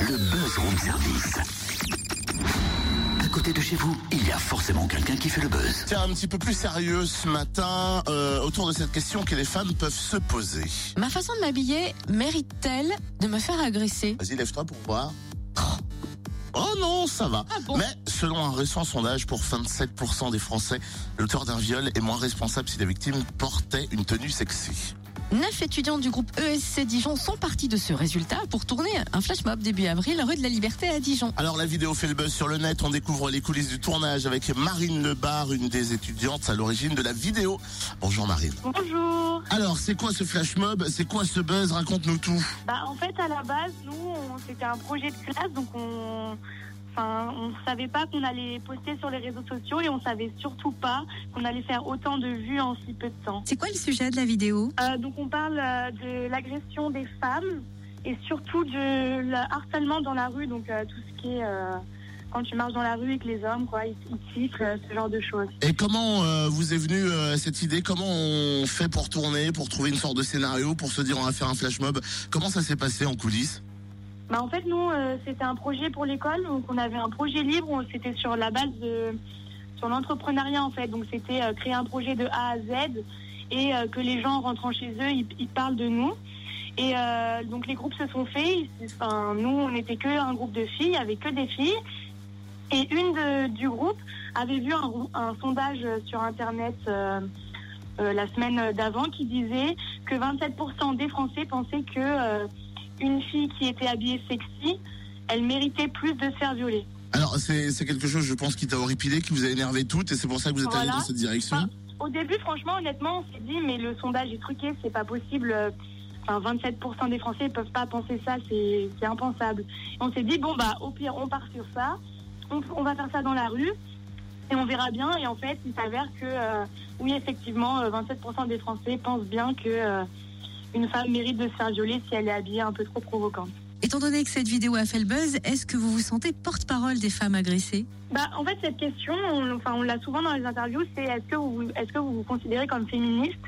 Le Buzz Room Service. À côté de chez vous, il y a forcément quelqu'un qui fait le buzz. Tiens, un petit peu plus sérieux ce matin, euh, autour de cette question que les femmes peuvent se poser. Ma façon de m'habiller mérite-t-elle de me faire agresser? Vas-y, lève-toi pour voir. Oh non, ça va. Ah bon? Mais selon un récent sondage pour 27% des Français, l'auteur d'un viol est moins responsable si la victime portait une tenue sexy. Neuf étudiants du groupe ESC Dijon sont partis de ce résultat pour tourner un flash mob début avril rue de la Liberté à Dijon. Alors la vidéo fait le buzz sur le net, on découvre les coulisses du tournage avec Marine Lebar, une des étudiantes à l'origine de la vidéo. Bonjour Marine. Bonjour. Alors c'est quoi ce flash mob? C'est quoi ce buzz? Raconte-nous tout. Bah, en fait, à la base, nous, on- c'était un projet de classe, donc on, enfin, on savait pas qu'on allait poster sur les réseaux sociaux et on savait surtout pas qu'on allait faire autant de vues en si peu de temps. C'est quoi le sujet de la vidéo? Euh, donc, on parle euh, de l'agression des femmes et surtout de le harcèlement dans la rue, donc euh, tout ce qui est euh, quand tu marches dans la rue et que les hommes, quoi, ils, ils ce genre de choses. Et comment euh, vous est venue euh, cette idée? Comment on fait pour tourner, pour trouver une sorte de scénario, pour se dire on va faire un flash mob? Comment ça s'est passé en coulisses? Bah, en fait, nous, euh, c'était un projet pour l'école. Donc, on avait un projet libre. C'était sur la base de sur l'entrepreneuriat, en fait. Donc, c'était euh, créer un projet de A à Z et euh, que les gens en rentrant chez eux, ils, parlent de nous. Et donc, les groupes se sont faits. Enfin, nous, on n'était que un groupe de filles, il n'y avait que des filles. Et une du groupe avait vu un, sondage sur Internet la semaine d'avant qui disait que 27% des Français pensaient que une fille qui était habillée sexy, elle méritait plus de se faire violer. Alors c'est quelque chose, je pense, qui t'a horripilé, qui vous a énervé toutes, et c'est pour ça que vous êtes allé Voilà. dans cette direction. Enfin, au début, franchement, honnêtement, on s'est dit, mais le sondage est truqué, c'est pas possible. euh, Enfin, 27% des Français ne peuvent pas penser ça, c'est impensable. Et on s'est dit, bon, bah, au pire, on part sur ça, on, on va faire ça dans la rue, et on verra bien. Et en fait, il s'avère que, euh, oui, effectivement, euh, 27% des Français pensent bien que euh, une femme mérite de se faire violer si elle est habillée un peu trop provocante. Étant donné que cette vidéo a fait le buzz, est-ce que vous vous sentez porte-parole des femmes agressées? Bah, en fait, cette question, on, enfin, on l'a souvent dans les interviews, c'est est-ce que vous, est-ce que vous vous considérez comme féministe?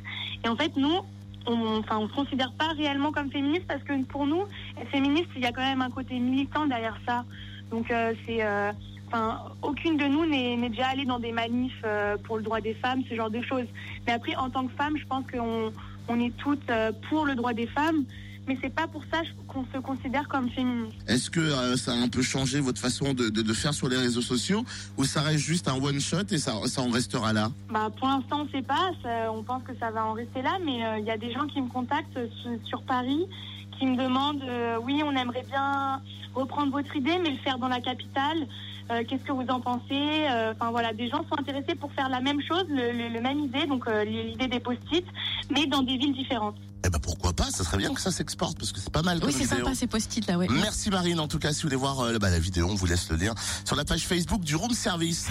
Et en fait, nous, on, enfin, on se considère pas réellement comme féministe parce que pour nous, féministe, il y a quand même un côté militant derrière ça. Donc, euh, c'est, euh, enfin, aucune de nous n'est, n'est déjà allée dans des manifs euh, pour le droit des femmes, ce genre de choses. Mais après, en tant que femme, je pense qu'on on est toutes euh, pour le droit des femmes. Mais c'est pas pour ça qu'on se considère comme féministe. Est-ce que euh, ça a un peu changé votre façon de, de, de faire sur les réseaux sociaux, ou ça reste juste un one shot et ça, ça en restera là? Bah, pour l'instant, on ne sait pas. Ça- on pense que ça va en rester là, mais euh, il y a des gens qui me contactent sur, sur Paris, qui me demandent euh, oui, on aimerait bien reprendre votre idée, mais le faire dans la capitale. Euh, Qu'est-ce que vous en pensez Euh, Enfin voilà, des gens sont intéressés pour faire la même chose, le, le- le même idée, donc euh, l'idée des post-it, mais dans des villes différentes. Eh ben pourquoi pas Ça serait bien que ça s'exporte parce que c'est pas mal Oui, c'est sympa ces post-it là, ouais. Merci Marine. En tout cas, si vous voulez voir euh, bah, la vidéo, on vous laisse le lien sur la page Facebook du Room Service.